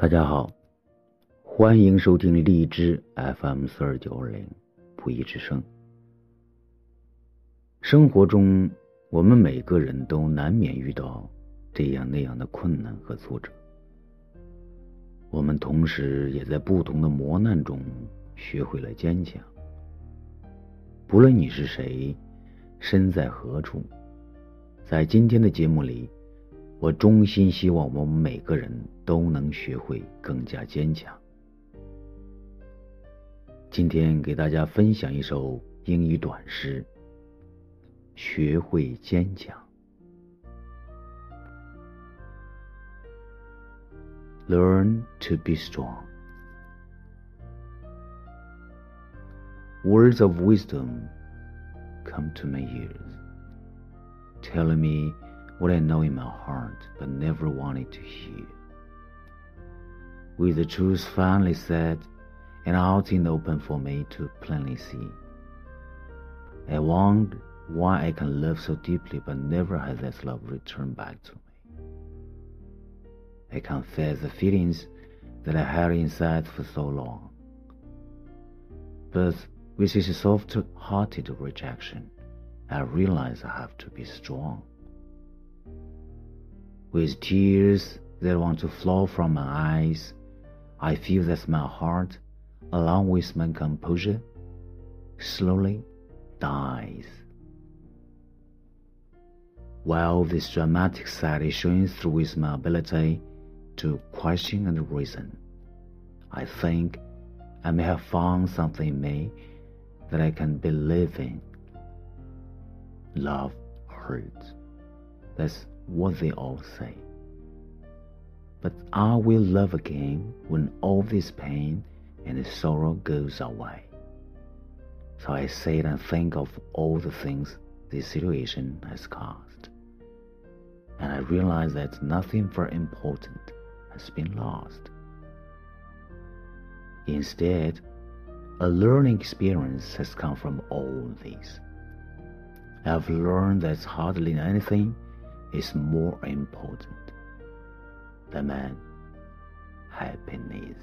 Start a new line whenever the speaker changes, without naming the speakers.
大家好，欢迎收听荔枝 FM 四二九二零不一之声。生活中，我们每个人都难免遇到这样那样的困难和挫折，我们同时也在不同的磨难中学会了坚强。不论你是谁，身在何处，在今天的节目里。我衷心希望我们每个人都能学会更加坚强。今天给大家分享一首英语短诗：学会坚强。Learn to be strong. Words of wisdom come to my ears, telling me what I know in my heart but never wanted to hear. With the truth finally said and out in the open for me to plainly see, I wonder why I can love so deeply but never has that love returned back to me. I confess the feelings that I had inside for so long. But with this soft hearted rejection, I realize I have to be strong with tears that want to flow from my eyes, I feel that my heart, along with my composure, slowly dies. While this dramatic side is showing through with my ability to question and reason, I think I may have found something in me that I can believe in. Love hurts. That's what they all say. But I will love again when all this pain and this sorrow goes away. So I sit and think of all the things this situation has caused. And I realize that nothing very important has been lost. Instead, a learning experience has come from all this. I've learned that hardly anything is more important than man happiness.